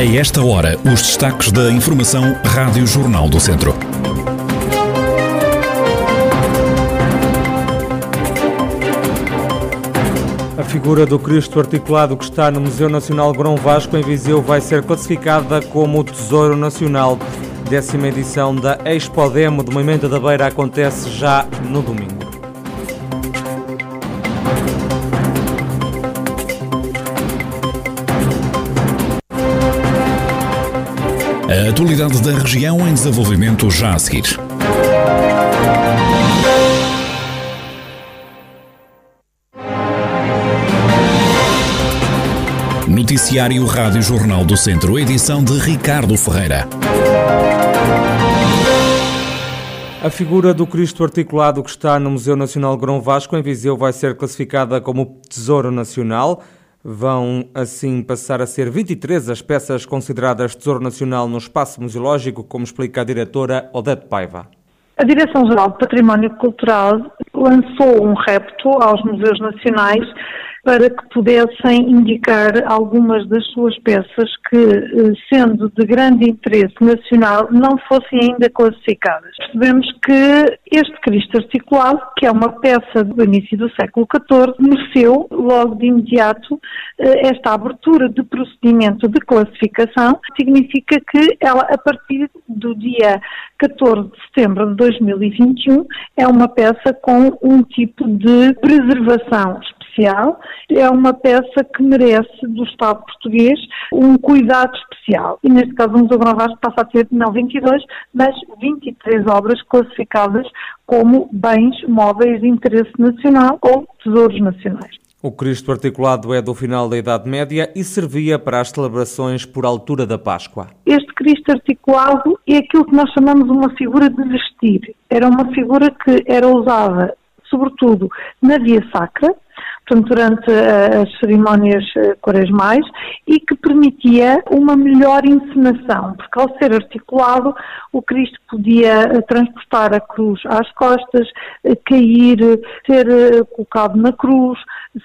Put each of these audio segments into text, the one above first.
A esta hora, os destaques da Informação Rádio Jornal do Centro. A figura do Cristo articulado que está no Museu Nacional Grão Vasco em Viseu vai ser classificada como Tesouro Nacional. Décima edição da Expo Demo do Movimento da Beira acontece já no domingo. Atualidade da região em desenvolvimento já a seguir. Noticiário Rádio Jornal do Centro, edição de Ricardo Ferreira. A figura do Cristo articulado que está no Museu Nacional Grão Vasco em Viseu vai ser classificada como Tesouro Nacional. Vão assim passar a ser 23 as peças consideradas Tesouro Nacional no espaço museológico, como explica a diretora Odete Paiva. A Direção-Geral do Património Cultural lançou um repto aos museus nacionais para que pudessem indicar algumas das suas peças que, eh, sendo de grande interesse nacional, não fossem ainda classificadas. Percebemos que este Cristo articulado, que é uma peça do início do século XIV, mereceu logo de imediato eh, esta abertura de procedimento de classificação, significa que ela, a partir do dia 14 de setembro de 2021, é uma peça com um tipo de preservação especial, é uma peça que merece do Estado português um cuidado especial. E neste caso o Museu Grão Vasco passa a ter não 22, mas 23 obras classificadas como bens móveis de interesse nacional ou tesouros nacionais. O Cristo articulado é do final da Idade Média e servia para as celebrações por altura da Páscoa. Este Cristo articulado é aquilo que nós chamamos uma figura de vestir. Era uma figura que era usada, sobretudo, na via sacra, portanto, durante eh, as cerimónias eh, quaresmais e que permitia uma melhor encenação, porque ao ser articulado, o Cristo podia eh, transportar a cruz às costas, cair, ser colocado na cruz,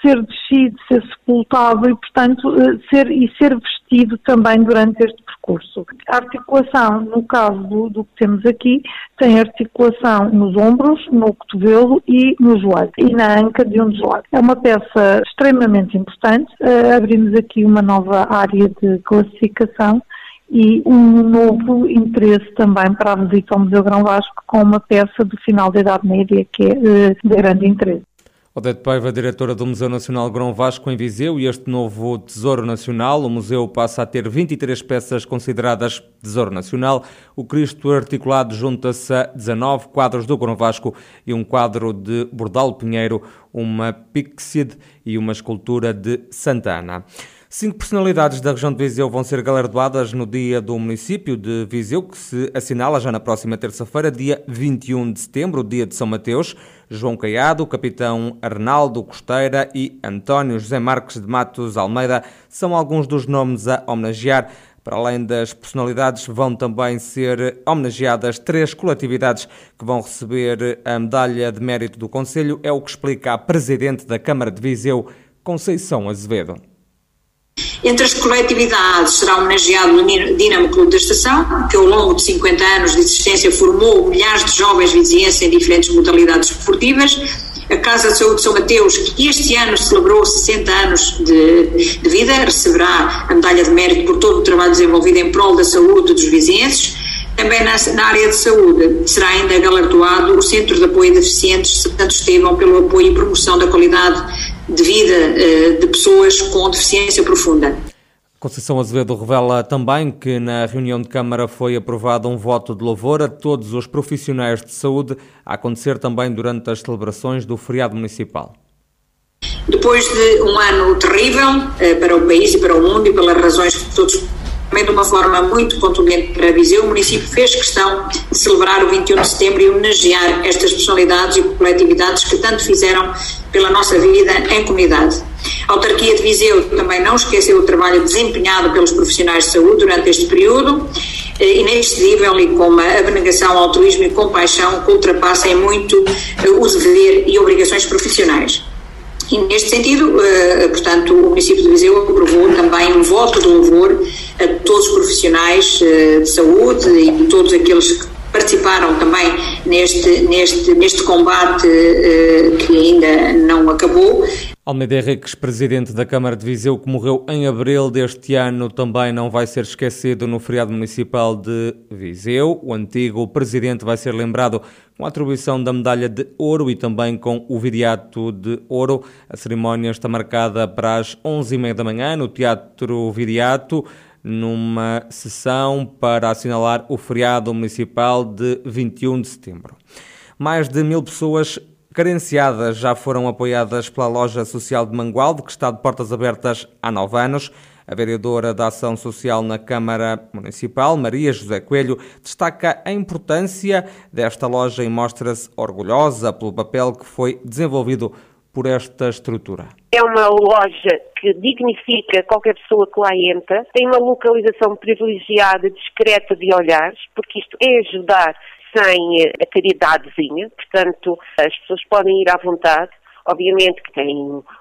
ser descido, ser sepultado e, portanto, ser, e ser vestido também durante este percurso. A articulação, no caso do, do, que temos aqui, tem articulação nos ombros, no cotovelo e no joelho, e na anca de um dos lados. É uma peça extremamente importante. Uh, abrimos aqui uma nova área de classificação e um novo interesse também para a visita ao Museu Grão Vasco com uma peça do final da Idade Média que é uh, de grande interesse. Odete Paiva, diretora do Museu Nacional Grão Vasco em Viseu e este novo Tesouro Nacional. O museu passa a ter 23 peças consideradas Tesouro Nacional. O Cristo articulado junta-se a 19 quadros do Grão Vasco e um quadro de Bordal Pinheiro, uma Pixide e uma escultura de Santana. Cinco personalidades da região de Viseu vão ser galardoadas no dia do município de Viseu, que se assinala já na próxima terça-feira, dia 21 de setembro, dia de São Mateus. João Caiado, capitão Arnaldo Costeira e António José Marques de Matos Almeida são alguns dos nomes a homenagear. Para além das personalidades, vão também ser homenageadas três coletividades que vão receber a medalha de mérito do Conselho. É o que explica a presidente da Câmara de Viseu, Conceição Azevedo. Entre as coletividades será homenageado o Dinamo Clube da Estação, que ao longo de 50 anos de existência formou milhares de jovens vizinhenses em diferentes modalidades esportivas. A Casa de Saúde de São Mateus, que este ano celebrou 60 anos de, de vida, receberá a medalha de mérito por todo o trabalho desenvolvido em prol da saúde dos vizinhenses. Também na, na, área de saúde será ainda galardoado o Centro de Apoio a Deficientes Santo Estevão pelo apoio e promoção da qualidade de vida uh, de pessoas com deficiência profunda. Conceição Azevedo revela também que na reunião de Câmara foi aprovado um voto de louvor a todos os profissionais de saúde, a acontecer também durante as celebrações do feriado municipal. Depois de um ano terrível uh, para o país e para o mundo e pelas razões que todos também de uma forma muito contundente para Viseu, o município fez questão de celebrar o 21 de setembro e homenagear estas personalidades e coletividades que tanto fizeram pela nossa vida em comunidade. A autarquia de Viseu também não esqueceu o trabalho desempenhado pelos profissionais de saúde durante este período, eh, inexcedível e com uma abnegação, altruísmo e compaixão que ultrapassem muito eh, o dever e obrigações profissionais. E neste sentido, eh, portanto, o município de Viseu aprovou também um voto de louvor a todos os profissionais de saúde e todos aqueles que participaram também neste, neste, neste combate que ainda não acabou Almeida Henriques, presidente da Câmara de Viseu, que morreu em abril deste ano, também não vai ser esquecido no feriado municipal de Viseu. O antigo presidente vai ser lembrado com a atribuição da medalha de ouro e também com o viriato de ouro. A cerimónia está marcada para as 11h30 da manhã no Teatro Viriato numa sessão para assinalar o feriado municipal de 21 de setembro. Mais de mil pessoas carenciadas já foram apoiadas pela Loja Social de Mangualde, que está de portas abertas há nove anos. A vereadora da Ação Social na Câmara Municipal, Maria José Coelho, destaca a importância desta loja e mostra-se orgulhosa pelo papel que foi desenvolvido por esta estrutura. É uma loja que dignifica qualquer pessoa que lá entra, tem uma localização privilegiada, discreta de olhares, porque isto é ajudar sem a caridadezinha, portanto, as pessoas podem ir à vontade. Obviamente que tem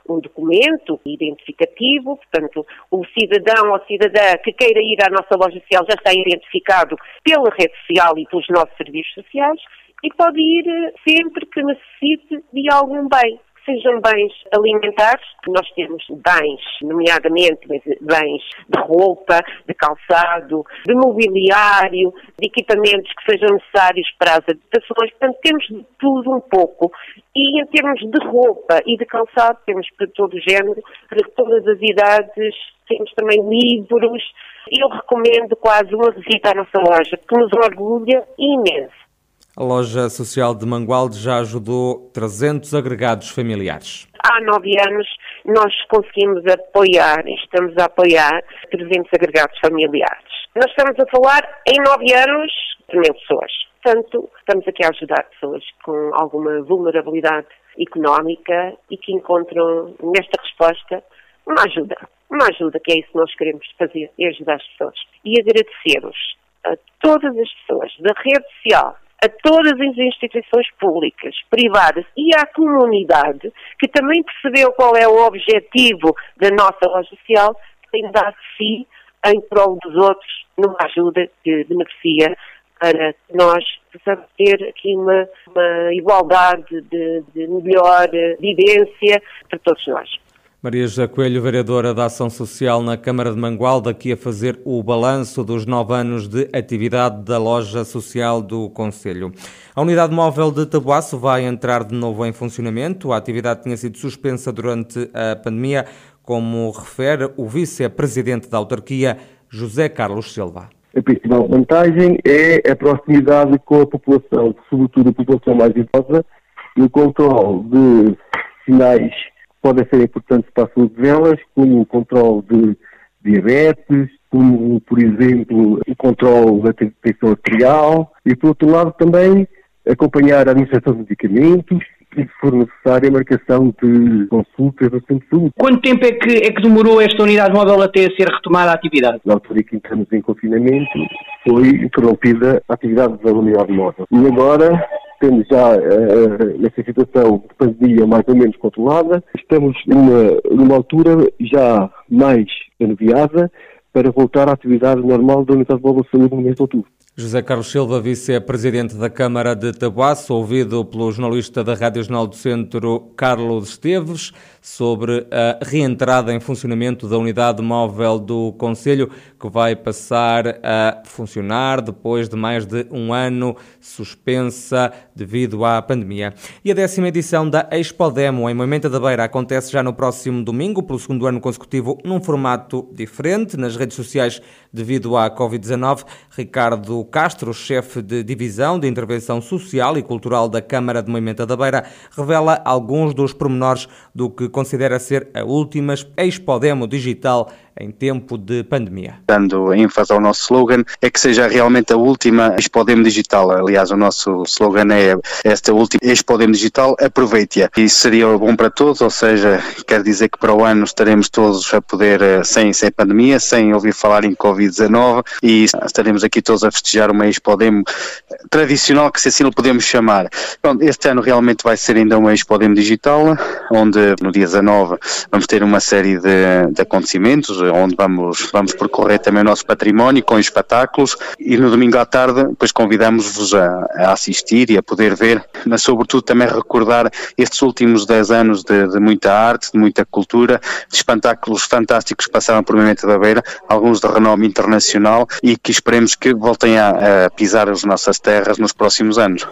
um documento identificativo, portanto, o cidadão ou cidadã que queira ir à nossa loja social já está identificado pela rede social e pelos nossos serviços sociais e pode ir sempre que necessite de algum bem sejam bens alimentares, nós temos bens, nomeadamente bens de roupa, de calçado, de mobiliário, de equipamentos que sejam necessários para as habitações, portanto temos de tudo um pouco. E em termos de roupa e de calçado, temos para todo o género, para todas as idades, temos também livros. Eu recomendo quase uma visita à nossa loja, que nos orgulha imenso. A loja social de Mangualde já ajudou 300 agregados familiares. Há nove anos nós conseguimos apoiar, estamos a apoiar 300 agregados familiares. Nós estamos a falar em nove anos de mil pessoas. Portanto, estamos aqui a ajudar pessoas com alguma vulnerabilidade económica e que encontram nesta resposta uma ajuda. Uma ajuda, que é isso que nós queremos fazer, é ajudar as pessoas. E agradecemos a todas as pessoas da rede social, a todas as instituições públicas, privadas e à comunidade, que também percebeu qual é o objetivo da nossa loja social, que tem dado si em prol dos outros, numa ajuda que beneficia para que nós possamos ter aqui uma, uma igualdade de, de melhor vivência para todos nós. Maria José Coelho, vereadora da Ação Social na Câmara de Mangualde, aqui a fazer o balanço dos nove anos de atividade da loja social do Conselho. A unidade móvel de Tabuaço vai entrar de novo em funcionamento. A atividade tinha sido suspensa durante a pandemia, como refere o vice-presidente da autarquia, José Carlos Silva. A principal vantagem é a proximidade com a população, sobretudo a população mais idosa, e o controle de sinais podem ser importantes para a saúde delas, como o controle de diabetes, como, por exemplo, o controle da tensão arterial e, por outro lado, também acompanhar a administração de medicamentos e, se for necessário, a marcação de consultas do centro de saúde. Quanto tempo é que, é que demorou esta unidade móvel até ser retomada a atividade? Na altura que entramos em confinamento, foi interrompida a atividade da unidade móvel. E agora temos já uh, situação de pandemia mais ou menos controlada, estamos numa, numa altura já mais anuviada para voltar à atividade normal da Unidade Móvel de Saúde no mês de outubro. José Carlos Silva, vice-presidente da Câmara de Tabuaço, ouvido pelo jornalista da Rádio Jornal do Centro, Carlos Esteves, sobre a reentrada em funcionamento da unidade móvel do Conselho, que vai passar a funcionar depois de mais de um ano suspensa devido à pandemia. E a décima edição da Expodemo em Moimenta da Beira acontece já no próximo domingo, pelo segundo ano consecutivo, num formato diferente, nas redes sociais devido à Covid-19. Ricardo Castro, chefe de divisão de intervenção social e cultural da Câmara de Moimenta da Beira, revela alguns dos pormenores do que considera ser a última Expodemo digital em tempo de pandemia. Dando ênfase ao nosso slogan, é que seja realmente a última Expodemo Digital. Aliás, o nosso slogan é esta última Expodemo Digital, aproveite-a. Isso seria bom para todos, ou seja, quer dizer que para o ano estaremos todos a poder, eh, sem, sem pandemia, sem ouvir falar em Covid-19 e estaremos aqui todos a festejar uma Expodemo tradicional, que se assim lhe podemos chamar. Bom, este ano realmente vai ser ainda uma Expodemo Digital, onde no dia 19 vamos ter uma série de, de acontecimentos, onde vamos, vamos percorrer também o nosso património com espetáculos e no domingo à tarde depois convidamos-vos a, a, assistir e a poder ver, mas sobretudo também recordar estes últimos 10 anos de, de muita arte, de muita cultura, de espetáculos fantásticos que passaram por Memento da Beira, alguns de renome internacional e que esperemos que voltem a, a pisar as nossas terras nos próximos anos.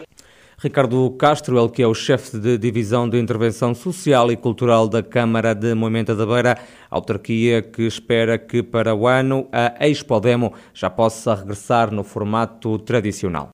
Ricardo Castro, ele que é o chefe de divisão de intervenção social e cultural da Câmara de Moimenta da Beira, autarquia que espera que para o ano a Expo Demo já possa regressar no formato tradicional.